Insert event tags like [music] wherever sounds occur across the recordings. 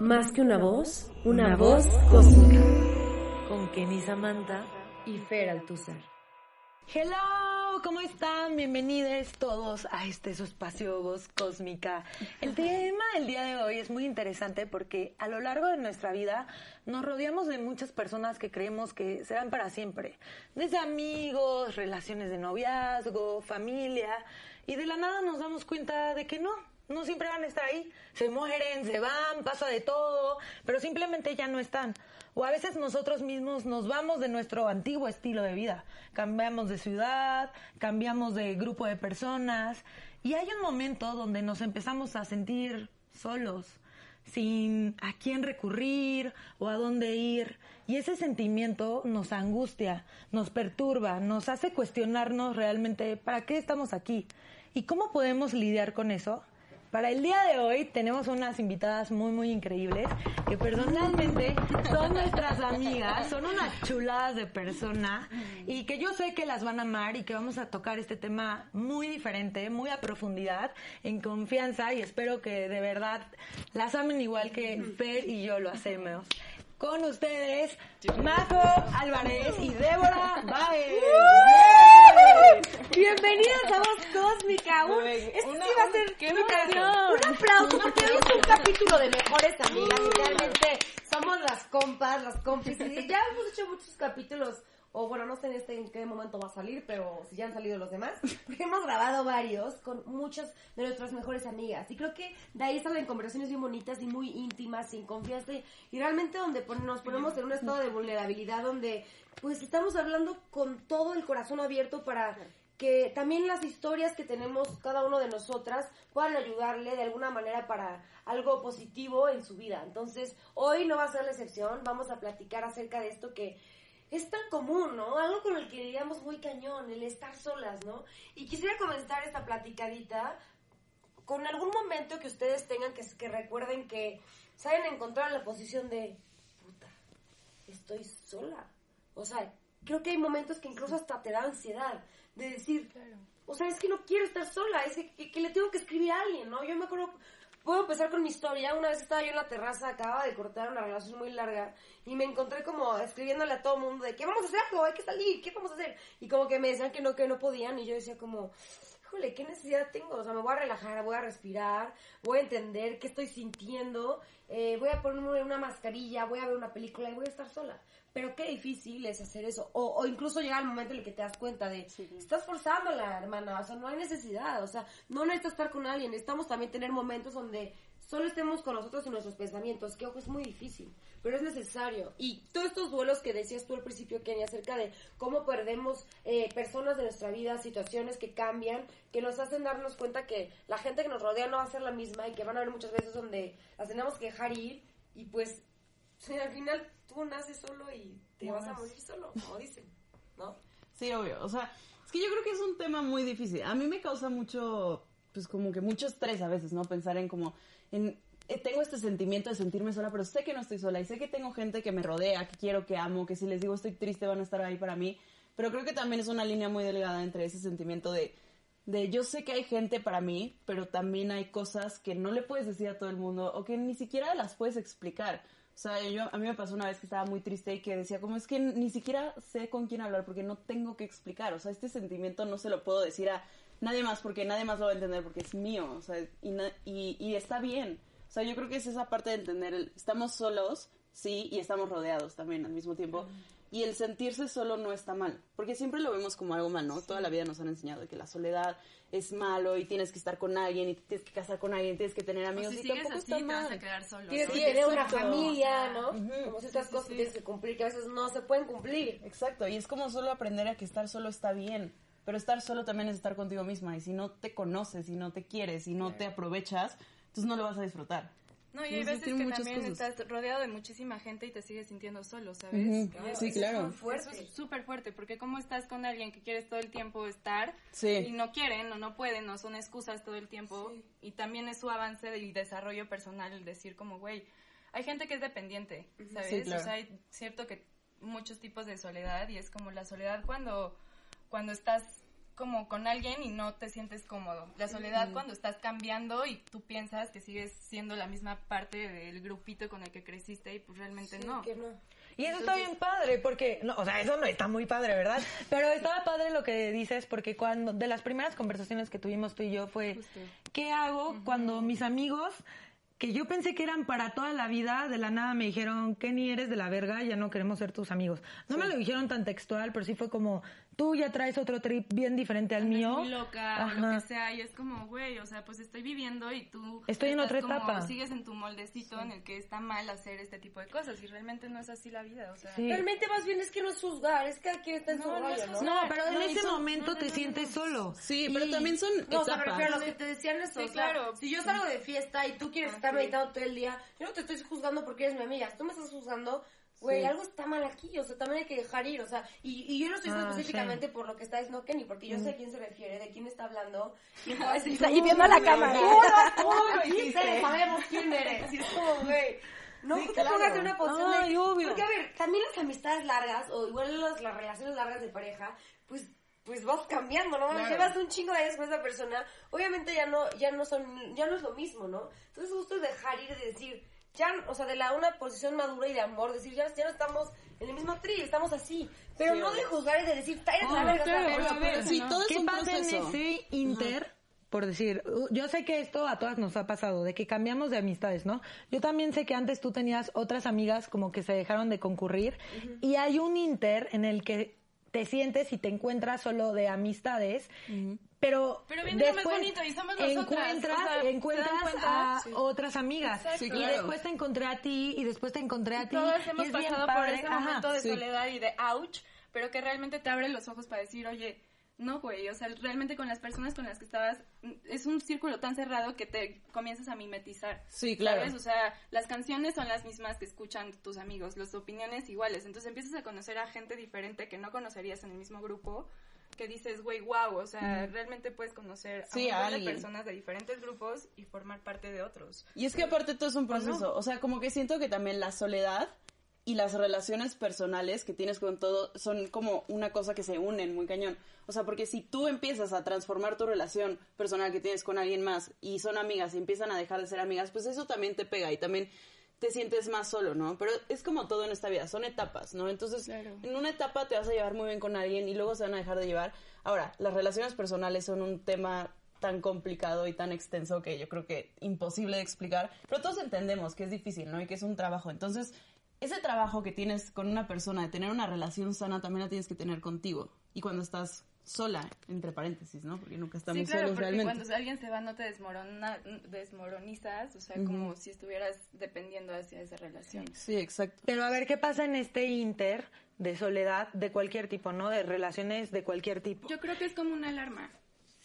Más que una voz, una voz cósmica. Con Kenny Samantha y Fer Altuzar. Hello, ¿cómo están? Bienvenidos todos a este su espacio Voz Cósmica. El tema del día de hoy es muy interesante porque a lo largo de nuestra vida nos rodeamos de muchas personas que creemos que serán para siempre. Desde amigos, relaciones de noviazgo, familia, y de la nada nos damos cuenta de que no, no siempre van a estar ahí. Se mueren, se van, pasa de todo, pero simplemente ya no están. O a veces nosotros mismos nos vamos de nuestro antiguo estilo de vida. Cambiamos de ciudad, cambiamos de grupo de personas y hay un momento donde nos empezamos a sentir solos, sin a quién recurrir o a dónde ir. Y ese sentimiento nos angustia, nos perturba, nos hace cuestionarnos realmente para qué estamos aquí y cómo podemos lidiar con eso. Para el día de hoy tenemos unas invitadas muy, muy increíbles que personalmente son nuestras amigas, son unas chuladas de persona y que yo sé que las van a amar y que vamos a tocar este tema muy diferente, muy a profundidad, en confianza y espero que de verdad las amen igual que Fer y yo lo hacemos. Con ustedes, Majo Álvarez y Débora Baez. Bienvenidos a Voz Cósmica. Un, este sí va a ser ¡Qué un aplauso porque hoy es un capítulo de mejores amigas y realmente somos las compas, las cómplices. Y ya hemos hecho muchos capítulos, o bueno, no sé en, este, en qué momento va a salir, pero si ya han salido los demás, [laughs] porque hemos grabado varios con muchas de nuestras mejores amigas. Y creo que de ahí salen conversaciones bien bonitas y muy íntimas, sin confianza y, realmente donde nos ponemos en un estado de vulnerabilidad, donde pues estamos hablando con todo el corazón abierto para que también las historias que tenemos cada uno de nosotras puedan ayudarle de alguna manera para algo positivo en su vida. Entonces, hoy no va a ser la excepción, vamos a platicar acerca de esto que es tan común, ¿no? Algo con el que diríamos muy cañón, el estar solas, ¿no? Y quisiera comenzar esta platicadita con algún momento que ustedes tengan que, que recuerden que se hayan encontrado en la posición de, puta, estoy sola. O sea, creo que hay momentos que incluso hasta te da ansiedad de decir, o sea, es que no quiero estar sola, es que, que- que le tengo que escribir a alguien, ¿no? Yo me acuerdo, puedo empezar con mi historia, una vez estaba yo en la terraza, acababa de cortar una relación muy larga y me encontré como escribiéndole a todo mundo de, ¿qué vamos a hacer algo? Hay que salir, ¿qué vamos a hacer? Y como que me decían que no, que no podían y yo decía como, híjole, ¿qué necesidad tengo? O sea, me voy a relajar, voy a respirar, voy a entender qué estoy sintiendo, eh, voy a ponerme una mascarilla, voy a ver una película y voy a estar sola. Pero qué difícil es hacer eso. O, o incluso llega el momento en el que te das cuenta de, estás forzándola, hermana, o sea, no hay necesidad, o sea, no necesitas estar con alguien, necesitamos también tener momentos donde solo estemos con nosotros y nuestros pensamientos, que ojo, es muy difícil, pero es necesario. Y todos estos duelos que decías tú al principio, Kenny, acerca de cómo perdemos eh, personas de nuestra vida, situaciones que cambian, que nos hacen darnos cuenta que la gente que nos rodea no va a ser la misma y que van a haber muchas veces donde las tenemos que dejar ir y pues [laughs] al final tú naces solo y te vas a morir solo, como dicen, ¿no? Sí, obvio. O sea, es que yo creo que es un tema muy difícil. A mí me causa mucho, pues como que mucho estrés a veces, ¿no? Pensar en como, en, tengo este sentimiento de sentirme sola, pero sé que no estoy sola y sé que tengo gente que me rodea, que quiero, que amo, que si les digo estoy triste van a estar ahí para mí. Pero creo que también es una línea muy delgada entre ese sentimiento de, de yo sé que hay gente para mí, pero también hay cosas que no le puedes decir a todo el mundo o que ni siquiera las puedes explicar. O sea, yo, a mí me pasó una vez que estaba muy triste y que decía, como es que ni siquiera sé con quién hablar porque no tengo que explicar. O sea, este sentimiento no se lo puedo decir a nadie más porque nadie más lo va a entender porque es mío. O sea, y, y, y está bien. O sea, yo creo que es esa parte de entender, el, estamos solos, sí, y estamos rodeados también al mismo tiempo. Y el sentirse solo no está mal, porque siempre lo vemos como algo mal, ¿no? Toda la vida nos han enseñado que la soledad es malo y tienes que estar con alguien y te tienes que casar con alguien, tienes que tener amigos si y sigues tampoco así, está te vas mal. a quedar solo. Tienes ¿no? que tener una familia, ¿no? Ujú. Como ciertas cosas que tienes que cumplir que a veces no se pueden cumplir. Exacto, y es como solo aprender a que estar solo está bien, pero estar solo también es estar contigo misma y si no te conoces, si no te quieres, si no te aprovechas, entonces no lo vas a disfrutar. No, y hay veces que también cosas. estás rodeado de muchísima gente y te sigues sintiendo solo, ¿sabes? Sí, eso claro. Es fuerte. Eso es súper fuerte, porque como estás con alguien que quieres todo el tiempo estar Sí. y no quieren o no pueden o son excusas todo el tiempo y también es su avance y desarrollo personal el decir como, güey, hay gente que es dependiente, ¿sabes? Sí, claro. O sea, hay cierto que muchos tipos de soledad y es como la soledad cuando, cuando estás como con alguien y no te sientes cómodo. La soledad cuando estás cambiando y tú piensas que sigues siendo la misma parte del grupito con el que creciste y pues realmente no. Que no. Y eso está bien padre, porque, no, o sea, eso no está muy padre, ¿verdad? [laughs] Pero estaba padre lo que dices, porque cuando, de las primeras conversaciones que tuvimos tú y yo fue, Justo. ¿qué hago cuando mis amigos, que yo pensé que eran para toda la vida, de la nada me dijeron, Kenny, eres de la verga, ya no queremos ser tus amigos? No me lo dijeron tan textual, pero sí fue como, tú ya traes otro trip bien diferente al mío. muy loca Ajá. lo que sea y es como, güey, o sea, pues estoy viviendo y tú Estoy en otra como- etapa. Sigues en tu moldecito en el que está mal hacer este tipo de cosas y realmente no es así la vida, o sea. Sí. Realmente más bien es que no es juzgar, es que quien está en su No, no es rollo, ¿no? No, pero en No, ese son- momento no, no, te no, sientes solo. Sí, pero Y- también son No, o sea, me etapas. refiero a los que te decían eso. Sí, o sea, claro. Si yo salgo de fiesta y tú quieres estar meditando todo el día, yo no te estoy juzgando porque eres mi amiga. Si tú me estás juzgando, güey, algo está mal aquí. O sea, también hay que dejar ir. O sea, y, y yo no estoy Ah, específicamente por lo que está diciendo Kenny, porque yo sé a quién se refiere, de quién está hablando. Y, y viendo a la cámara. [laughs] Sí, sabemos quién eres. Y es como, güey. No Sí, te claro. pongas en una posición de... Ay, obvio. Porque, a ver, también las amistades largas, o igual las, las relaciones largas de pareja, pues pues vas cambiando, ¿no? Claro. Llevas un chingo de años con esa persona, obviamente ya no, ya no son, ya no es lo mismo, ¿no? Entonces justo dejar ir y decir, ya, o sea, de la una posición madura y de amor, decir, ya, ya no estamos en el mismo tri, estamos así. Pero no de juzgar y de decir, "Ta, eres la verga, pero a ver, sí, todo es ¿Qué un pasa en proceso. ese inter? Por decir, yo sé que esto a todas nos ha pasado, de que cambiamos de amistades, ¿no? Yo también sé que antes tú tenías otras amigas como que se dejaron de concurrir y hay un inter en el que te sientes y te encuentras solo de amistades, pero, Pero viene lo más después bonito y somos encuentras, o sea, ¿se dan encuentras a Sí. otras amigas. Sí, y claro. después te encontré a ti y después te encontré a ti Todas y hemos es bien pasado por ese Ajá. momento de Sí. soledad y de ouch, pero que realmente te abre los ojos para decir, oye, no, güey, o sea, realmente con las personas con las que estabas, es un círculo tan cerrado que te comienzas a mimetizar. Sí, claro. ¿Sabes? O sea, las canciones son las mismas que escuchan tus amigos, las opiniones iguales. Entonces empiezas a conocer a gente diferente que no conocerías en el mismo grupo, que dices, güey, wow, o sea, realmente puedes conocer Sí, a de personas de diferentes grupos y formar parte de otros. Y es que aparte todo es un proceso. O sea, como que siento que también la soledad y las relaciones personales que tienes con todo son como una cosa que se unen muy cañón. O sea, porque si tú empiezas a transformar tu relación personal que tienes con alguien más y son amigas y empiezan a dejar de ser amigas, pues eso también te pega y también te sientes más solo, ¿no? Pero es como todo en esta vida, son etapas, ¿no? Entonces, en una etapa te vas a llevar muy bien con alguien y luego se van a dejar de llevar. Ahora, las relaciones personales son un tema tan complicado y tan extenso que yo creo que imposible de explicar, pero todos entendemos que es difícil, ¿no? Y que es un trabajo. Entonces, ese trabajo que tienes con una persona, de tener una relación sana, también la tienes que tener contigo. Y cuando estás sola, entre paréntesis, ¿no? Porque nunca estamos sí, claro, solos porque realmente. cuando alguien se va no te desmorona, desmoronizas, o sea, como si estuvieras dependiendo hacia esa relación. Sí, exacto. Pero a ver qué pasa en este inter de soledad de cualquier tipo, ¿no? De relaciones de cualquier tipo. Yo creo que es como una alarma.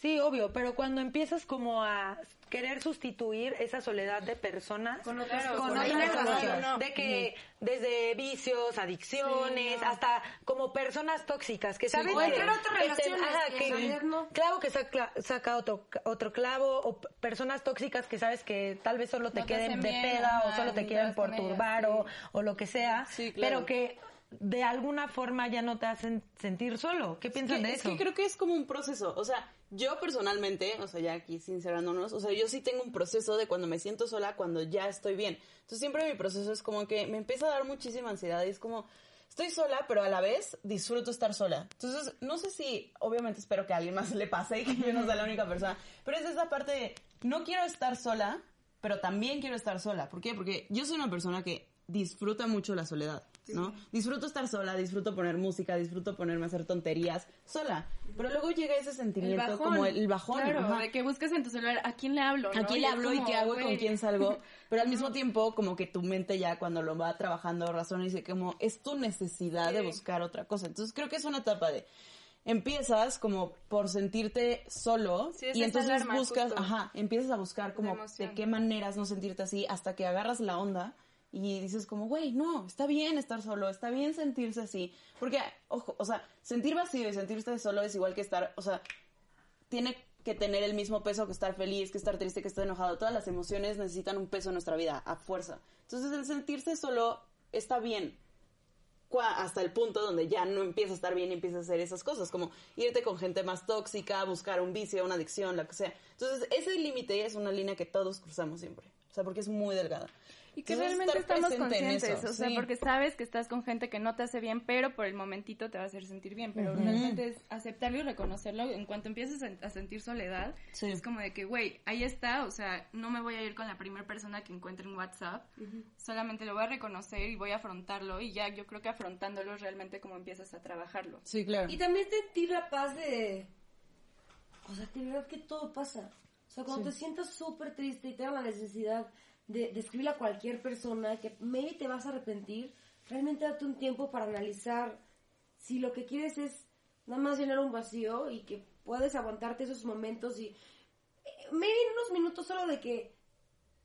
Sí, obvio, pero cuando empiezas como a querer sustituir esa soledad de personas Con otras con cosas, no. de que desde vicios, adicciones, hasta como personas tóxicas que saben O que, entrar a otras que te- relaciones ajá, que en que realidad no. clavo que saca, saca otro otro clavo o personas tóxicas que sabes que tal vez solo te queden de bien, peda o solo te quieren ellas, perturbar o, sí. o lo que sea, Sí, claro. pero que de alguna forma ya no te hacen sentir solo. ¿Qué piensan que- de es eso? que creo que es como un proceso. O sea, yo personalmente, o sea, ya aquí sincerándonos, o sea, yo sí tengo un proceso de cuando me siento sola, cuando ya estoy bien. Entonces siempre mi proceso es como que me empieza a dar muchísima ansiedad y es como, estoy sola, pero a la vez disfruto estar sola. Entonces, no sé si, obviamente espero que a alguien más le pase y que yo no sea la única persona, pero es esa parte de, no quiero estar sola, pero también quiero estar sola. ¿Por qué? Porque yo soy una persona que disfruta mucho la soledad, ¿no? Disfruto estar sola, disfruto poner música, disfruto ponerme a hacer tonterías sola. Pero luego llega ese sentimiento como el, el bajón. Claro, de que buscas en tu celular a quién le hablo, ¿no? ¿A quién le hablo y como, qué hago y con quién salgo? [laughs] Pero al mismo tiempo, como que tu mente ya cuando lo va trabajando razona y dice como es tu necesidad de buscar otra cosa. Entonces creo que es una etapa de empiezas como por sentirte solo Sí, y entonces alarma, buscas, justo. ajá, empiezas a buscar como de qué maneras no sentirte así hasta que agarras la onda y dices como, güey, no, está bien estar solo, está bien sentirse así, porque, ojo, o sea, sentir vacío y sentirse solo es igual que estar, o sea, tiene que tener el mismo peso que estar feliz, que estar triste, que estar enojado. Todas las emociones necesitan un peso en nuestra vida, a fuerza. Entonces el sentirse solo está bien. Hasta el punto donde ya no empieza a estar bien y empieza a hacer esas cosas, como irte con gente más tóxica, buscar un vicio, una adicción, lo que sea. Entonces, ese límite es una línea que todos cruzamos siempre. O sea, porque es muy delgada. Y que Entonces, realmente estamos conscientes, eso, o sea, sí. porque sabes que estás con gente que no te hace bien, pero por el momentito te va a hacer sentir bien, pero realmente es aceptarlo y reconocerlo. En cuanto empieces a, a sentir soledad, Sí. es como de que, güey, ahí está, o sea, no me voy a ir con la primera persona que encuentre en WhatsApp, solamente lo voy a reconocer y voy a afrontarlo y ya yo creo que afrontándolo es realmente como empiezas a trabajarlo. Sí, claro. Y también sentir la paz de... O sea, que de verdad que todo pasa. O sea, cuando te sientas súper triste y tengas la necesidad de, de a cualquier persona que maybe te vas a arrepentir, realmente date un tiempo para analizar si lo que quieres es nada más llenar un vacío y que puedes aguantarte esos momentos y... eh, Maybe en unos minutos solo de que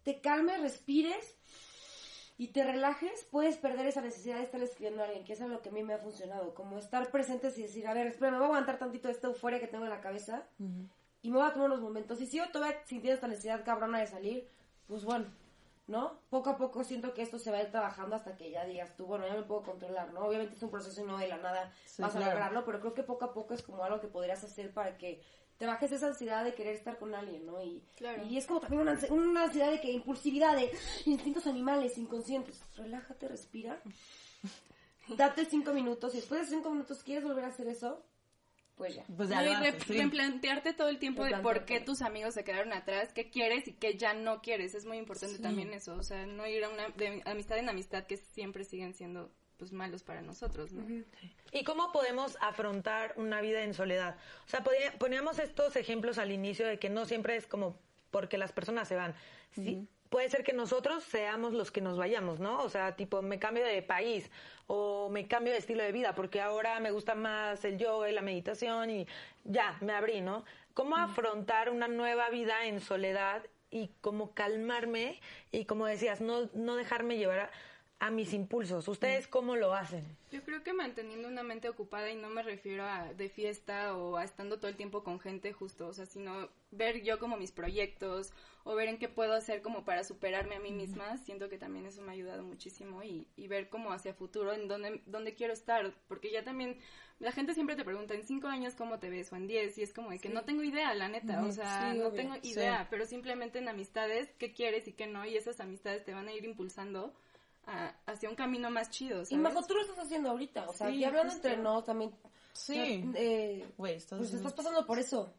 te calmes, respires y te relajes, puedes perder esa necesidad de estar escribiendo a alguien, que es algo que a mí me ha funcionado, como estar presentes y decir, a ver, espera, me voy a aguantar tantito esta euforia que tengo en la cabeza y me voy a tomar unos momentos. Y si yo todavía sintiendo esta necesidad cabrona de salir, pues bueno, ¿no? Poco a poco siento que esto se va a ir trabajando hasta que ya digas tú, bueno, ya me puedo controlar, ¿no? Obviamente es un proceso y no de la nada Sí, vas a claro. lograrlo, pero creo que poco a poco es como algo que podrías hacer para que te bajes esa ansiedad de querer estar con alguien, ¿no? Y, Claro. y es como también una, una ansiedad de que impulsividad, de instintos animales, inconscientes. Relájate, respira. [laughs] Date cinco minutos y después de cinco minutos quieres volver a hacer eso, pues ya. Pues ya No, lo y re- haces, sí. replantearte todo el tiempo de por qué tus amigos se quedaron atrás, qué quieres y qué ya no quieres. Es muy importante también eso. O sea, no ir a una de amistad en amistad que siempre siguen siendo pues malos para nosotros, ¿no? ¿Y cómo podemos afrontar una vida en soledad? O sea, podía- poníamos estos ejemplos al inicio de que no siempre es como porque las personas se van. Sí, Puede ser que nosotros seamos los que nos vayamos, ¿no? O sea, tipo, me cambio de país o me cambio de estilo de vida porque ahora me gusta más el yoga y la meditación y ya, me abrí, ¿no? ¿Cómo afrontar una nueva vida en soledad y cómo calmarme y como decías, no, no dejarme llevar a, a mis impulsos? ¿Ustedes cómo lo hacen? Yo creo que manteniendo una mente ocupada y no me refiero a de fiesta o a estando todo el tiempo con gente justo, o sea, sino ver yo como mis proyectos o ver en qué puedo hacer como para superarme a mí misma, siento que también eso me ha ayudado muchísimo y, y ver como hacia futuro en dónde, dónde quiero estar, porque ya también la gente siempre te pregunta en cinco años cómo te ves o en diez y es como de que no tengo idea, la neta, o sea, Sí, no obvio. tengo idea, pero simplemente en amistades, qué quieres y qué no, y esas amistades te van a ir impulsando a- hacia un camino más chido, Y ¿sabes? Majo, tú lo estás haciendo ahorita, o sea, Sí, aquí hablando justo. entre nos también. Sí. Eh, Güey, estás pues estás pasando por eso.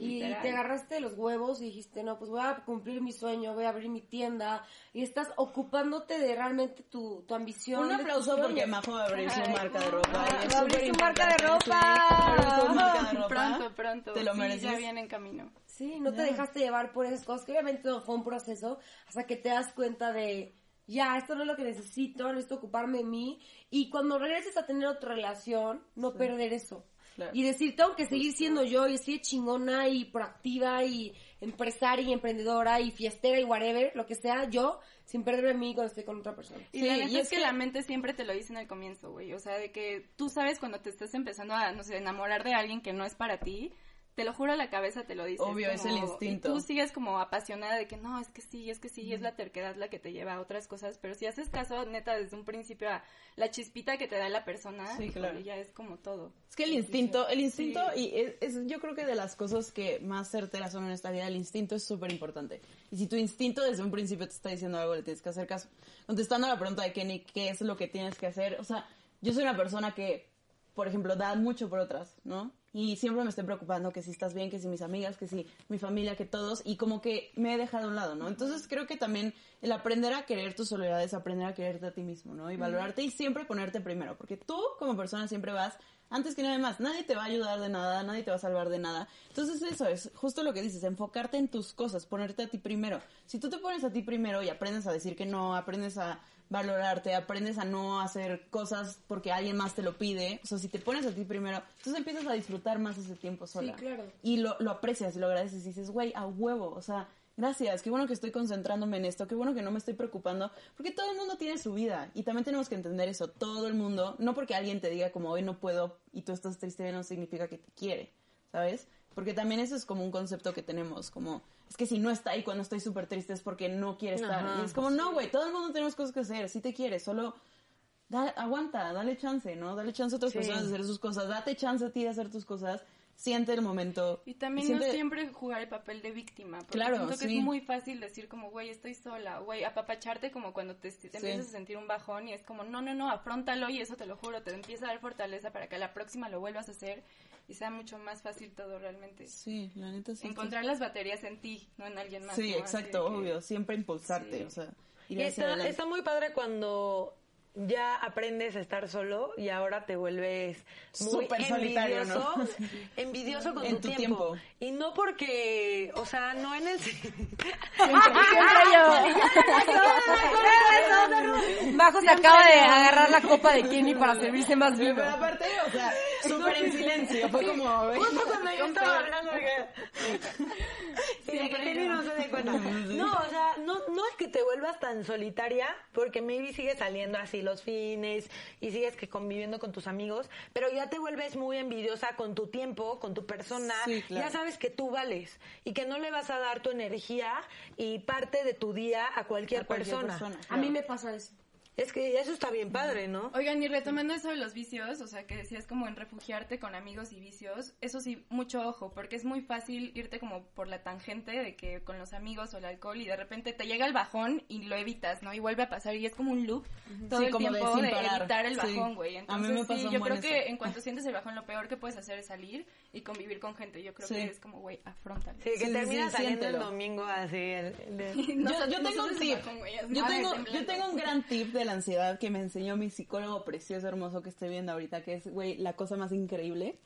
Y Literal. te agarraste los huevos y dijiste, no, pues voy a cumplir mi sueño, voy a abrir mi tienda. Y estás ocupándote de realmente tu, tu ambición. Un aplauso porque. Majo va a abrir su marca de ropa. Va y es a abrir súper su marca de importante, ropa. sí. Va a abrir su marca de ropa. Pronto, pronto. Te lo Sí, mereces. ya viene en camino. Sí, no te dejaste llevar por esas cosas, que obviamente no fue un proceso, hasta que te das cuenta de, ya, esto no es lo que necesito, necesito ocuparme de mí. Y cuando regreses a tener otra relación, no perder eso. Claro. Y decir, tengo que seguir siendo yo y así de chingona y proactiva y empresaria y emprendedora y fiestera y whatever, lo que sea yo, sin perderme a mí cuando estoy con otra persona. Y Sí, la neta y es, es que, que- la mente siempre te lo dice en el comienzo, güey. O sea, de que tú sabes cuando te estás empezando a, no sé, enamorar de alguien que no es para ti. Te lo juro, la cabeza te lo dice. Obvio, es el instinto. Y tú sigues como apasionada de que no, es que sí, es que sí, es la terquedad la que te lleva a otras cosas. Pero si haces caso, neta, desde un principio a la chispita que te da la persona, Sí, claro. ya es como todo. Es que el instinto, el instinto, y es, es- yo creo que de las cosas que más certeras son en esta vida, el instinto es súper importante. Y si tu instinto desde un principio te está diciendo algo, le tienes que hacer caso. Contestando a la pregunta de Kenny, ¿qué es lo que tienes que hacer? O sea, yo soy una persona que, por ejemplo, da mucho por otras, ¿no? Y siempre me estoy preocupando que si estás bien, que si mis amigas, que si mi familia, que todos, y como que me he dejado a un lado, ¿no? Entonces creo que también el aprender a querer tus soledades, aprender a quererte a ti mismo, ¿no? Y valorarte y siempre ponerte primero, porque tú como persona siempre vas antes que nadie más. Nadie te va a ayudar de nada, nadie te va a salvar de nada. Entonces eso es justo lo que dices, enfocarte en tus cosas, ponerte a ti primero. Si tú te pones a ti primero y aprendes a decir que no, aprendes a valorarte, aprendes a no hacer cosas porque alguien más te lo pide, o sea, si te pones a ti primero, entonces empiezas a disfrutar más ese tiempo sola. claro. Y lo, lo aprecias y lo agradeces y dices, güey, a huevo, o sea, gracias, qué bueno que estoy concentrándome en esto, qué bueno que no me estoy preocupando, porque todo el mundo tiene su vida y también tenemos que entender eso, todo el mundo, no porque alguien te diga como hoy no puedo y tú estás triste no significa que te quiere, ¿sabes? Porque también eso es como un concepto que tenemos, como es que si no está ahí cuando estoy súper triste es porque no quiere estar. Ajá, y es como, no, güey, todo el mundo tenemos cosas que hacer, si te quiere, solo da- aguanta, dale chance, ¿no? Dale chance a otras Sí. personas de hacer sus cosas, date chance a ti de hacer tus cosas, siente el momento. Y también siente- no siempre jugar el papel de víctima. Porque Claro, siento que sí. es muy fácil decir como, güey, estoy sola, güey, apapacharte como cuando te, te empiezas a sentir un bajón y es como, no, no, no, afrontalo y eso te lo juro, te empieza a dar fortaleza para que a la próxima lo vuelvas a hacer y sea mucho más fácil todo realmente. Sí, la neta sí. Encontrar las baterías en ti, no en alguien más. Sí, ¿no? Así exacto, que- obvio, siempre impulsarte, Sí. o sea, Y ir hacia está, adelante. está muy padre cuando ya aprendes a estar solo y ahora te vuelves muy Súper solitario, envidioso, ¿no? [laughs] envidioso con En tu, tu tiempo. tiempo. Y no porque, o sea, no en el... [laughs] Bajo se acaba de agarrar la copa de Kenny para servirse más Sí, vino. pero aparte, o sea, súper en silencio, fue como... güey, Justo cuando yo estaba hablando. Sí, que no se dé cuenta. [laughs] No, o sea, no, no es que te vuelvas tan solitaria, porque maybe sigues saliendo así los fines y sigues que conviviendo con tus amigos, pero ya te vuelves muy envidiosa con tu tiempo, con tu persona. Sí, claro. Ya sabes que tú vales y que no le vas a dar tu energía y parte de tu día a cualquier, a cualquier persona. persona, A mí me pasa eso. Es que eso está bien padre, ¿no? Oigan, y retomando eso de los vicios, o sea, que decías como en refugiarte con amigos y vicios, eso sí, mucho ojo, porque es muy fácil irte como por la tangente de que con los amigos o el alcohol y de repente te llega el bajón y lo evitas, ¿no? Y vuelve a pasar y es como un loop todo Sí, el como tiempo de, evitar el bajón, güey. A mí Entonces, me pasa sí, yo creo que en cuanto sientes el bajón, lo peor que puedes hacer es salir y convivir con gente. Yo creo Sí. que es como, güey, afrontalo. Sí, que sí, saliendo el domingo así. el- el- [laughs] No yo, tengo un tip. bajón, Yo tengo, yo tengo un gran tip de [laughs] la ansiedad que me enseñó mi psicólogo precioso, hermoso que estoy viendo ahorita, que es, güey, la cosa más increíble.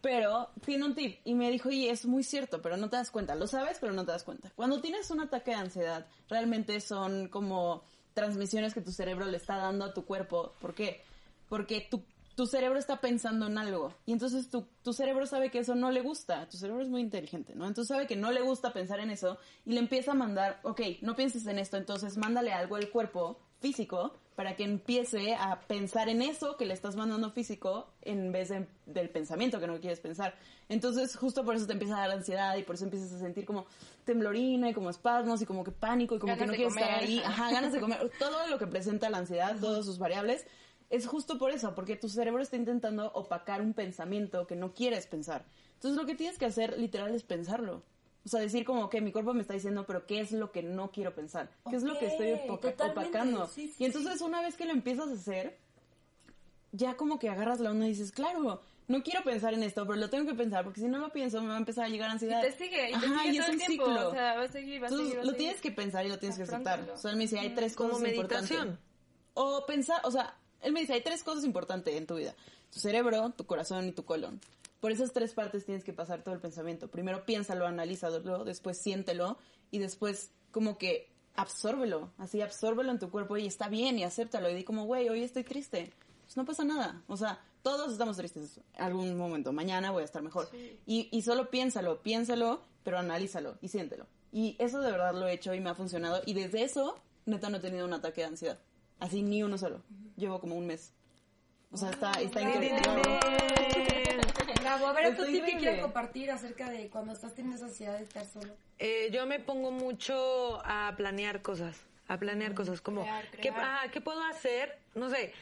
Pero tiene un tip y me dijo, y es muy cierto, pero no te das cuenta. Lo sabes, pero no te das cuenta. Cuando tienes un ataque de ansiedad, realmente son como transmisiones que tu cerebro le está dando a tu cuerpo. ¿Por qué? Porque tu, tu cerebro está pensando en algo. Y entonces tu, tu cerebro sabe que eso no le gusta. Tu cerebro es muy inteligente, ¿no? Entonces sabe que no le gusta pensar en eso y le empieza a mandar, ok, no pienses en esto, entonces mándale algo al cuerpo físico para que empiece a pensar en eso que le estás mandando físico en vez de- del pensamiento que no quieres pensar. Entonces, justo por eso te empieza a dar ansiedad y por eso empiezas a sentir como temblorina y como espasmos y como que pánico y como Ganas que no quieres estar ahí. [laughs] Ajá, ganas de comer. Todo lo que presenta la ansiedad, todas sus variables, es justo por eso, porque tu cerebro está intentando opacar un pensamiento que no quieres pensar. Entonces, lo que tienes que hacer literal es pensarlo. O sea, decir como que mi cuerpo me está diciendo, pero ¿qué es lo que no quiero pensar? ¿Qué es lo que estoy opacando? sí, sí, y entonces una vez que lo empiezas a hacer, ya como que agarras la onda y dices, claro, no quiero pensar en esto, pero lo tengo que pensar, porque si no lo pienso me va a empezar a llegar Y ansiedad. te sigue, y te Ajá, sigue y todo es el un tiempo. ciclo. O sea, va a seguir, va a seguir, va lo seguir. tienes que pensar y lo tienes que aceptar. O sea, él me dice, hay tres Como cosas importantes. meditación. O pensar, o sea, él me dice, hay tres cosas importantes en tu vida. Tu cerebro, tu corazón y tu colon. Por esas tres partes tienes que pasar todo el pensamiento. Primero piénsalo, analízalo, después siéntelo y después como que absórbelo. Así, absórbelo en tu cuerpo y está bien y acéptalo. Y di como, güey, hoy estoy triste. Pues no pasa nada. O sea, todos estamos tristes algún momento. Mañana voy a estar mejor. Y, y solo piénsalo, piénsalo, pero analízalo y siéntelo. Y eso de verdad lo he hecho y me ha funcionado. Y desde eso, neta, no he tenido un ataque de ansiedad. Así, ni uno solo. Llevo como un mes. O sea, está, está increíble. Bravo, a ver, Está otro tip que quiero compartir acerca de cuando estás teniendo esa ansiedad de estar solo. Eh, yo me pongo mucho a planear cosas, a planear cosas, como, Crear, ¿qué, ah, ¿qué puedo hacer? No sé.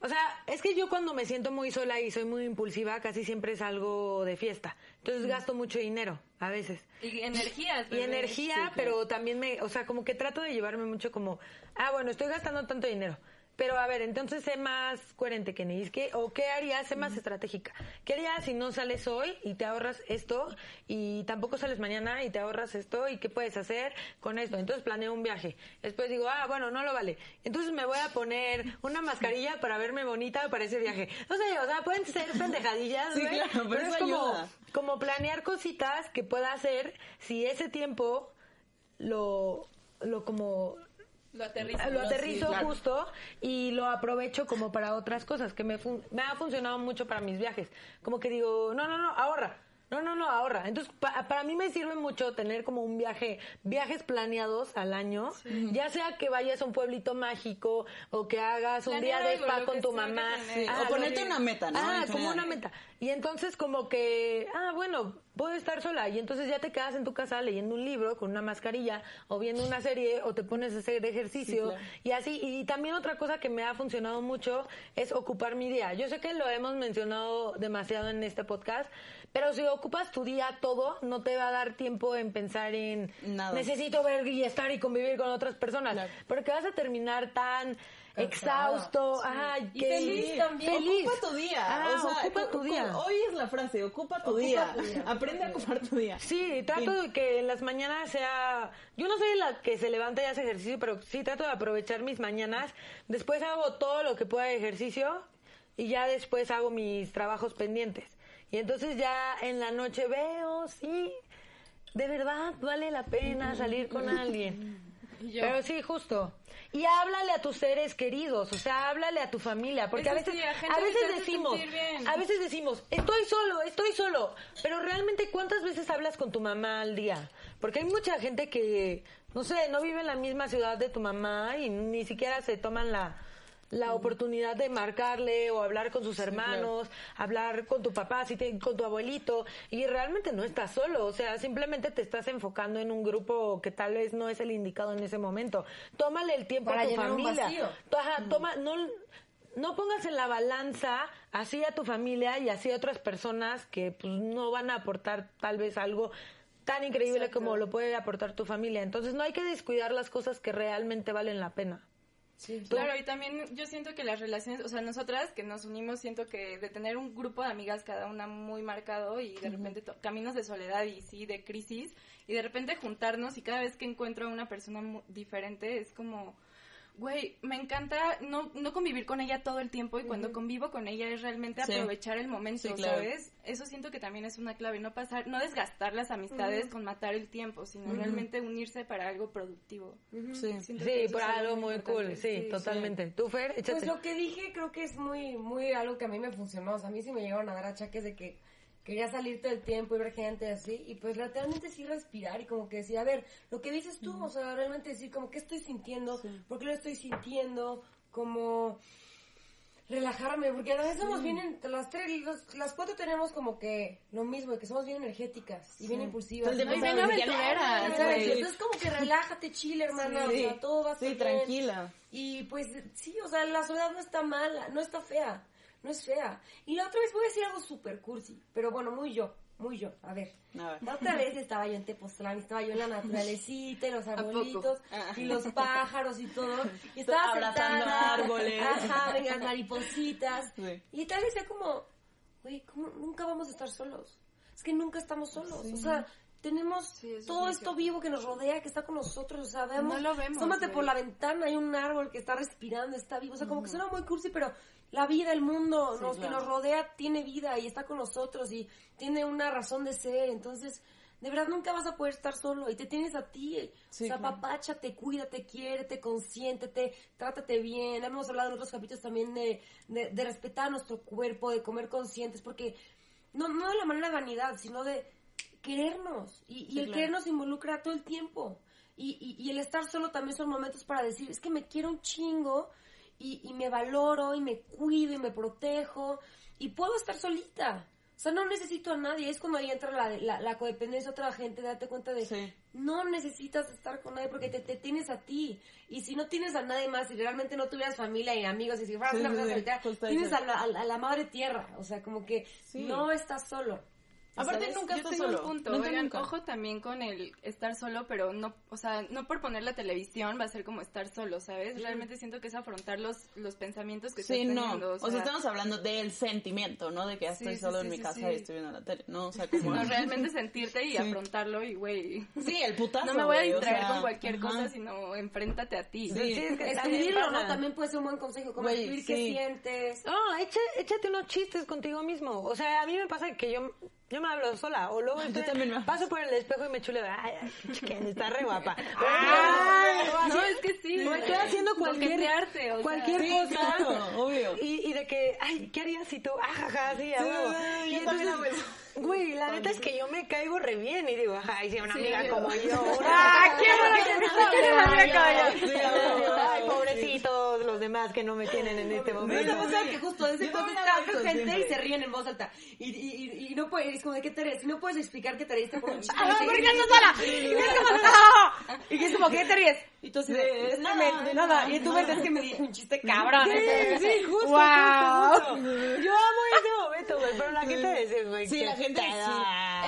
O sea, es que yo cuando me siento muy sola y soy muy impulsiva, casi siempre salgo de fiesta. Entonces gasto mucho dinero, a veces. Y energías. Y energía, pero también me, o sea, como que trato de llevarme mucho como, ah, bueno, estoy gastando tanto dinero. Pero a ver, entonces sé más coherente, Kenny. Es que, ¿O qué harías? Sé más estratégica. ¿Qué harías si no sales hoy y te ahorras esto y tampoco sales mañana y te ahorras esto y qué puedes hacer con esto? Entonces planeo un viaje. Después digo, ah, bueno, no lo vale. Entonces me voy a poner una mascarilla para verme bonita para ese viaje. No sé, o sea, pueden ser pendejadillas, Sí, claro, pero es eso como, como planear cositas que pueda hacer si ese tiempo lo, lo como Lo aterrizo claro. justo y lo aprovecho como para otras cosas que me, fun- me ha funcionado mucho para mis viajes. Como que digo, no, no, no, ahorra. No, no, no, ahorra. Entonces, pa- para mí me sirve mucho tener como un viaje, viajes planeados al año, ya sea que vayas a un pueblito mágico o que hagas un Planear día de spa con tu mamá. o ponerte una meta, ¿no? Ah, como una meta. Y entonces como que, ah, bueno, puedo estar sola y entonces ya te quedas en tu casa leyendo un libro con una mascarilla o viendo una serie o te pones a hacer ejercicio Sí, claro. y así. Y también otra cosa que me ha funcionado mucho es ocupar mi día. Yo sé que lo hemos mencionado demasiado en este podcast, pero si ocupas tu día todo, no te va a dar tiempo en pensar en Nada. necesito ver y estar y convivir con otras personas, Claro. porque vas a terminar tan exhausto, ajá, Y que feliz también. feliz. Ocupa tu día. Ah, o sea, ocupa cu- tu día. Hoy es la frase, ocupa tu, Ocupa día. tu día. Aprende a ocupar tu día. Sí, trato de que en las mañanas sea... Yo no soy la que se levanta y hace ejercicio, pero sí trato de aprovechar mis mañanas. Después hago todo lo que pueda de ejercicio y ya después hago mis trabajos pendientes. Y entonces ya en la noche veo, sí, de verdad vale la pena salir con alguien. [laughs] Pero sí, justo. Y háblale a tus seres queridos, o sea, háblale a tu familia, porque Eso a veces, sí, a veces decimos, a veces decimos, estoy solo, estoy solo, pero realmente cuántas veces hablas con tu mamá al día? Porque hay mucha gente que, no sé, no vive en la misma ciudad de tu mamá y ni siquiera se toman la la oportunidad de marcarle o hablar con sus hermanos, hablar con tu papá, si te- con tu abuelito, y realmente no estás solo, o sea, simplemente te estás enfocando en un grupo que tal vez no es el indicado en ese momento. Tómale el tiempo Para a tu familia. ajá, toma, no, no pongas en la balanza así a tu familia y así a otras personas que pues no van a aportar tal vez algo tan increíble como lo puede aportar tu familia. Entonces no hay que descuidar las cosas que realmente valen la pena. Claro, y también yo siento que las relaciones, o sea, nosotras que nos unimos, siento que de tener un grupo de amigas, cada una muy marcado y de repente caminos de soledad y sí, de crisis, y de repente juntarnos y cada vez que encuentro a una persona diferente es como, güey, me encanta no, no convivir con ella todo el tiempo y cuando convivo con ella es realmente Sí. aprovechar el momento, Sí, claro. ¿sabes? Eso siento que también es una clave, no pasar, no desgastar las amistades con matar el tiempo, sino realmente unirse para algo productivo. Sí. Sí, por es algo muy cool, sí, totalmente. ¿Tú, Fer? Échate. Pues lo que dije creo que es muy, muy algo que a mí me funcionó. O sea, a mí sí me llegaron a dar achaques de que quería salir todo el tiempo y ver gente así. Y pues realmente sí respirar y como que decir, a ver, lo que dices tú, o sea, realmente decir como qué estoy sintiendo, por qué lo estoy sintiendo, como relajarme, porque a veces somos bien, en- las tres, los- las cuatro tenemos como que lo mismo, de que somos bien energéticas y bien impulsivas. Y bien. Entonces como que relájate, chile, hermana, Sí. o sea, todo va a estar Sí, bien. tranquila. Y pues sí, o sea, la soledad no está mala, no está fea, no es fea. Y la otra vez voy a decir algo súper cursi, pero bueno, muy yo, muy yo. A ver, A ver. la otra vez estaba yo en Tepoztlán, estaba yo en la naturalecita y los [laughs] arbolitos y los [laughs] pájaros y todo. Y estaba Abrazando sentada, árboles. Ajá, vengan maripositas. Sí. Y tal vez sea como, güey, ¿cómo nunca vamos a estar solos? Es que nunca estamos solos. O sea, tenemos Sí, eso es todo esto cierto. vivo que nos rodea, que está con nosotros. O sea, vemos, No lo vemos, Tómate güey. por la ventana, hay un árbol que está respirando, está vivo. O sea, como que suena muy cursi, pero la vida, el mundo, Sí, los que nos rodea, tiene vida y está con nosotros y tiene una razón de ser. Entonces, de verdad nunca vas a poder estar solo y te tienes a ti. Sí, o sea, claro. papáchate, cuídate, quiérete, consiéntete, trátate bien. Hemos hablado en otros capítulos también de, de, de respetar nuestro cuerpo, de comer conscientes, porque no, no de la manera de vanidad, sino de querernos. Y, el claro. querernos involucra todo el tiempo. Y, y, y el estar solo también son momentos para decir, es que me quiero un chingo y, y me valoro y me cuido y me protejo y puedo estar solita. O sea, no necesito a nadie. Es cuando ahí entra la, la, la codependencia, otra gente, date cuenta de Sí. no necesitas estar con nadie porque te, te tienes a ti. Y si no tienes a nadie más, si realmente no tuvieras familia y amigos, y si fueras Sí, una persona sí, tienes a la, a madre tierra. O sea, como que no estás solo. Aparte, ¿sabes? nunca Yo estás tengo solo. un punto. Nunca, Oigan, nunca. ojo también con el estar solo, pero no, o sea, no por poner la televisión va a ser como estar solo, ¿sabes? Realmente siento que es afrontar los, los pensamientos que Sí, estás no. teniendo. O sea, estamos hablando del sentimiento, ¿no? De que ya estoy sí, solo sí, en mi casa sí. y estoy viendo la tele, ¿no? O sea, como... no, [laughs] realmente sentirte y afrontarlo y, güey, Sí, el putazo, no me voy a o distraer sea, con cualquier ajá. cosa, sino enfréntate a ti. Sí. es que también Escribirlo. ¿no? También puede ser un buen consejo, como escribir qué sientes. No, echa- échate unos chistes contigo mismo. O sea, a mí me pasa que yo, yo me hablo sola. O luego Yo estoy- también me- paso por el espejo y me chuleo. Ay, ay, chiquen, está re guapa. [laughs] Ay, no, es que sí. O estoy haciendo cualquier, o sea. cualquier Sí, cosa. claro, obvio. Y, y de que, ay, ¿qué harías si tú? Ajaja, sí, a Sí, huevo. Y entonces, güey, la neta es que yo me caigo re bien. Y digo, ajá, y si una Sí, amiga yo- como yo. [laughs] Ah, ¿quién era que me ¿Quién era la amiga como yo? Sí, a huevo. Ay, pobrecitos los demás que no me tienen en este [laughs] ¿No momento. te pasa que justo desde Yo cuando también está gente y siempre. se ríen en voz alta? Y, y, y, y no puedes, es como de qué te ríes, y no puedes explicar que te reíste por un [laughs] chiste. Ah, y ¿por qué "¿Estás sola?" Y es como, "No". Y es como, ¿qué te ríes? Y tú así de, Sí, "Es nada, nada. Y tú ves que me dije un chiste cabrón. Sí, ese. [laughs] sí, justo, Wow. Yo amo ese momento, güey, pero la gente dice, güey, Sí, qué la gente sí.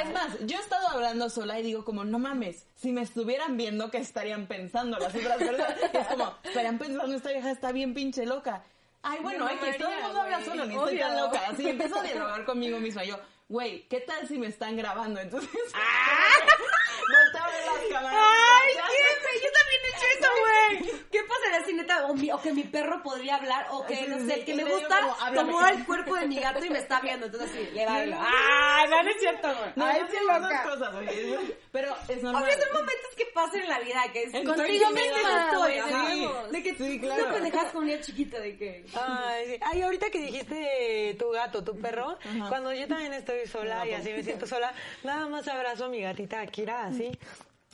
Es más, yo he estado hablando sola y digo como, no mames, si me estuvieran viendo, ¿qué estarían pensando las otras personas? Es como, estarían pensando, esta vieja está bien pinche loca. Ay, bueno, hay que todo el mundo habla solo, ni estoy tan loca. Así empiezo a dialogar conmigo misma. Yo, güey, ¿qué tal si me están grabando? Entonces, [laughs] volteo a ver las cámaras. Ay, Ya. qué yo también he hecho eso, güey. ¿Qué pasaría si neta, o, mi- o que mi perro podría hablar, o que, Sí, no sí, sé, sí, que me gusta, tomó el cuerpo de mi gato y me está viendo, entonces así, le va a hablar. Ah, Ay, no, no es cierto, güey. No, loca. cosas. Pero es normal. Obvio, son momentos que pasan en la vida, que es contigo misma, estoy, sí. De que Sí, tú claro. no pendejas con un niño chiquito, de que... Ay, sí. Ay, ahorita que dijiste tu gato, tu perro, cuando yo también estoy sola y así me siento sola, nada más abrazo a mi gatita Akira, así.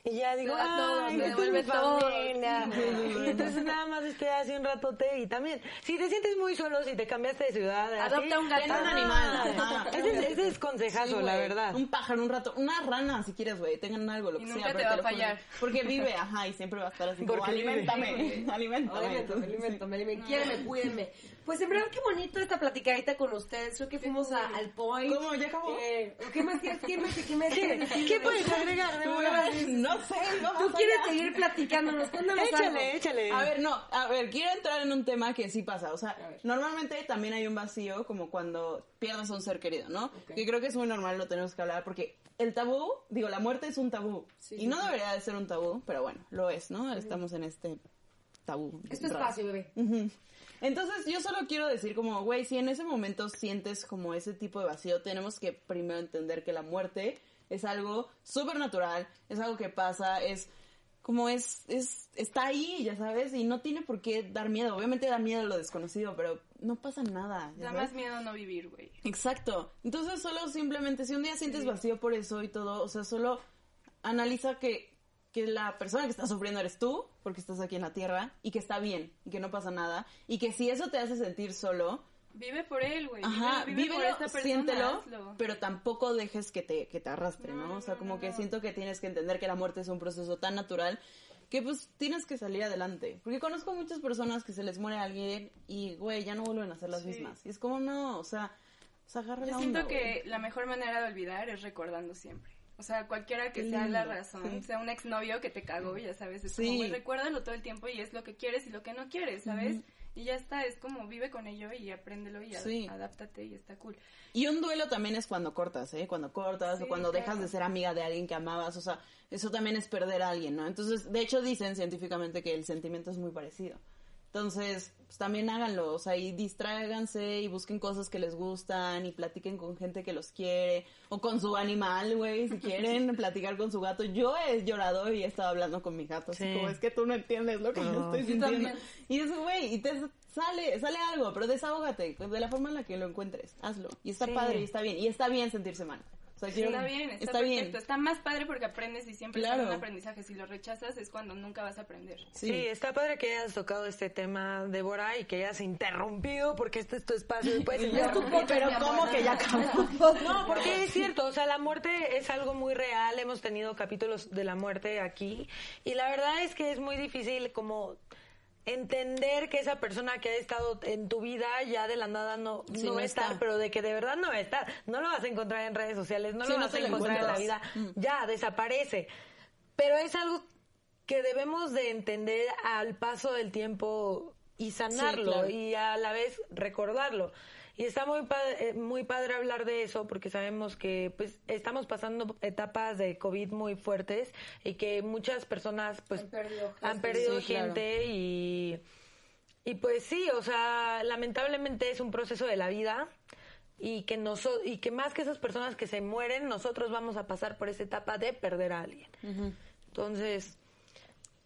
Y ya digo, ay, me devuelve todo. familia. [laughs] Y entonces nada más estoy así un ratote y también, si te sientes muy solo, si te cambiaste de ciudad, Adopta un gato. un animal. Ajá. [laughs] Ese, es- ese es consejazo, Sí, la verdad. Un pájaro, un rato, una rana, si quieres, güey, tengan algo, lo Y que nunca sea. te pero va a fallar. Porque vive, ajá, y siempre va a estar así como, Porque vive. alimentame, [laughs] alimentame. Alimentame, alimentame, alimentame. Quiéreme, cuídenme. Pues en verdad, qué bonito esta platicadita con ustedes. Creo que fuimos a- al point. ¿Cómo? ¿Ya acabó? Eh, ¿Qué más quieres? ¿Qué más, qué más ¿Qué? ¿Qué puedes agregar? No sé, vamos Tú quieres allá. seguir platicándonos. Cuéntanos algo. Échale, échale. A ver, no, a ver, quiero entrar en un tema que sí pasa. O sea, normalmente también hay un vacío como cuando pierdes a un ser querido, ¿no? Que creo que es muy normal, lo tenemos que hablar, porque el tabú, digo, la muerte es un tabú. y no debería de ser un tabú, pero bueno, lo es, ¿no? Estamos en este tabú. Es tu espacio, bebé. Entonces, yo solo quiero decir como, güey, si en ese momento sientes como ese tipo de vacío, tenemos que primero entender que la muerte es algo súper natural, es algo que pasa, es como es, es, está ahí, ya sabes, y no tiene por qué dar miedo. Obviamente da miedo lo desconocido, pero no pasa nada. ¿ya Da sabes? más miedo no vivir, güey. Exacto. Entonces solo simplemente, si un día sientes vacío por eso y todo, o sea, solo analiza que, que la persona que está sufriendo eres tú, porque estás aquí en la Tierra, y que está bien, y que no pasa nada, y que si eso te hace sentir solo, Vive por él, güey. ajá, vive, vive por esta persona, siéntelo, hazlo. pero tampoco dejes que te, que te arrastre, ¿no? O sea, como que siento que tienes que entender que la muerte es un proceso tan natural que pues tienes que salir adelante. Porque conozco muchas personas que se les muere alguien y, güey, ya no vuelven a ser las Sí. mismas. Y es como, no, o sea, o sea agarra Yo la siento onda, que la mejor manera de olvidar es recordando siempre. O sea, cualquiera que sea la razón, sí. sea un exnovio que te cagó, ya sabes, es Sí. como, güey, recuérdalo todo el tiempo y es lo que quieres y lo que no quieres, ¿sabes? Y ya está, es como vive con ello y apréndelo y Sí. adáptate y está cool. Y un duelo también es cuando cortas, ¿eh? Cuando cortas Sí, o cuando dejas de ser amiga de alguien que amabas, o sea, eso también es perder a alguien, ¿no? Entonces, de hecho dicen científicamente que el sentimiento es muy parecido. Entonces, pues también háganlo, o sea, y distráiganse y busquen cosas que les gustan y platiquen con gente que los quiere o con su animal, güey, si quieren [laughs] platicar con su gato. Yo he llorado y he estado hablando con mi gato, así Sí. como es que tú no entiendes lo que yo estoy sintiendo. Y es, güey, y te sale, sale algo, pero desahógate de la forma en la que lo encuentres, hazlo. Y está Sí. padre y está bien, y está bien sentirse mal. Sea, quiero- Está bien, está, está perfecto. bien. Está más padre porque aprendes y siempre Claro. es un aprendizaje. Si lo rechazas es cuando nunca vas a aprender. Sí. está padre que hayas tocado este tema, Débora, y que hayas interrumpido, porque este es tu espacio. y puedes. [laughs] Pero ¿cómo que ya acabó? No, porque es cierto, o sea, la muerte es algo muy real, hemos tenido capítulos de la muerte aquí, y la verdad es que es muy difícil como entender que esa persona que ha estado en tu vida ya de la nada no, Sí, no no va a estar, está. pero de que de verdad no va a estar. No lo vas a encontrar en redes sociales, no Sí, lo no vas a encontrar en la vida. Mm. Ya, desaparece. Pero es algo que debemos de entender al paso del tiempo y sanarlo claro. y a la vez recordarlo. Y está muy padre, muy padre hablar de eso porque sabemos que pues estamos pasando etapas de COVID muy fuertes y que muchas personas pues Han perdido gente. han perdido Sí, claro. gente y y pues sí, o sea, lamentablemente es un proceso de la vida y que noso- y que más que esas personas que se mueren, nosotros vamos a pasar por esa etapa de perder a alguien. Entonces,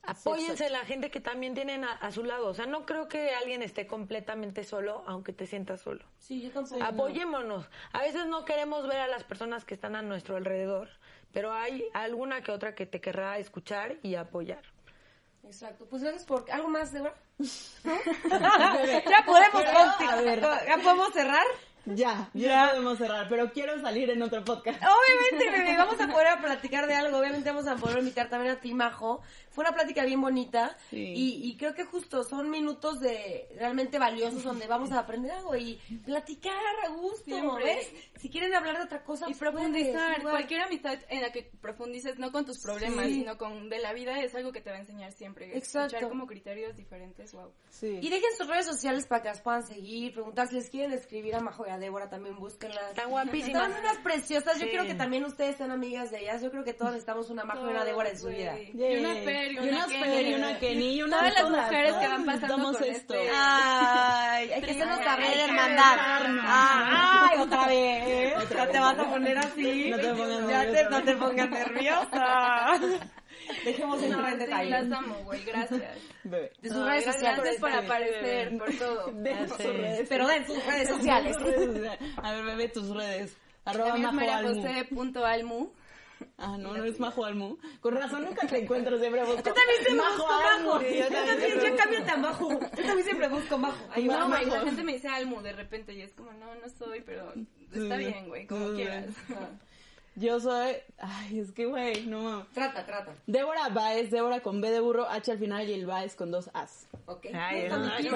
apóyense en la gente que también tienen a, a su lado. O sea, no creo que alguien esté completamente solo, aunque te sientas solo. Sí, yo tampoco. Apoyémonos. A veces no queremos ver a las personas que están a nuestro alrededor, pero hay alguna que otra que te querrá escuchar y apoyar. Exacto. Pues gracias por... ¿Algo más, Débora? [laughs] ¿No? ya podemos. ¿Ya podemos cerrar? Ya, ya podemos cerrar, pero quiero salir en otro podcast. Obviamente, bebé, vamos a poder platicar de algo. Obviamente vamos a poder invitar también a ti, Majo. Fue una plática bien bonita Sí. y, y creo que justo son minutos de realmente valiosos donde vamos a aprender algo y platicar a gusto, Siempre. ¿ves? Si quieren hablar de otra cosa, Y pues profundizar, puedes, cualquier amistad en la que profundices no con tus problemas, Sí. sino con de la vida es algo que te va a enseñar siempre. Exacto. Escuchar como criterios diferentes, wow. Sí. Y dejen sus redes sociales para que las puedan seguir, preguntar si les quieren escribir a Majo y a Débora, también búsquenlas. Están guapísimas. Están unas preciosas. Yo Sí. quiero que también ustedes sean amigas de ellas. Yo creo que todos necesitamos una Majo y una Débora en su vida. Y una Fer, y una. Fer, y una Kenny, y una Todas las todas, mujeres que van pasando con esto. este- Ay, hay que hacernos saber, hermandad. besarnos. Ay, otra vez. Ya te vas a poner así. No te pongas Ya te- nerviosa. no te pongas nerviosa. Dejemos buen sí, detalle. las amo, güey, gracias. Bebé. De sus No, redes gracias sociales. Gracias por aparecer, por todo. [laughs] De sus redes. Pero den sus redes sociales. [laughs] A ver, bebé, tus redes. Arroba Almu. [laughs] Ah, no, no es Majo Almu. Con razón nunca te encuentro, siempre busco. Yo también siempre Majo busco Almu. Majo. Sí, Yo también, ya cámbiate a Majo. Yo también siempre busco Majo. Ahí va, No, güey, Majo. la gente me dice Almu de repente y es como, no, no soy, pero está bien, güey, como quieras. [laughs] Yo soy. Ay, es que, güey, no mames. Trata, trata. Débora Baez, Débora con B de burro, H al final y el Baez con dos As. Ok. Ay, Cuéntame, ay,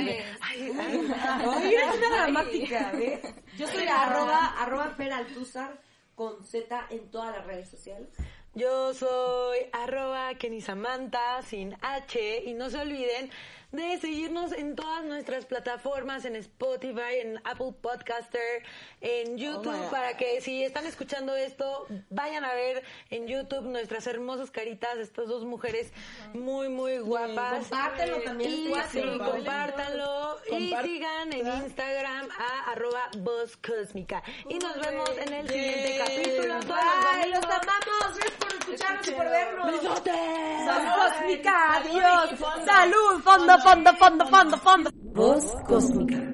ay. Ay, dramática, ¿ves? [laughs] Yo soy arroba, arroba Feraltuzar con Z en todas las redes sociales. Yo soy arroba Kenny Samantha sin H y no se olviden de seguirnos en todas nuestras plataformas, en Spotify, en Apple Podcaster, en YouTube, Oh God. para que si están escuchando esto, vayan a ver en YouTube nuestras hermosas caritas, estas dos mujeres muy, muy guapas. Compártelo también. Y, sí, compártanlo y sigan en Instagram a arroba voz cósmica. Y nos vemos en el siguiente capítulo. todos los Bye, los amamos. Escucharnos y por vernos. ¡Besotes! Voz cósmica, adiós. Salud, fondo, fondo, fondo, fondo, fondo. Voz cósmica.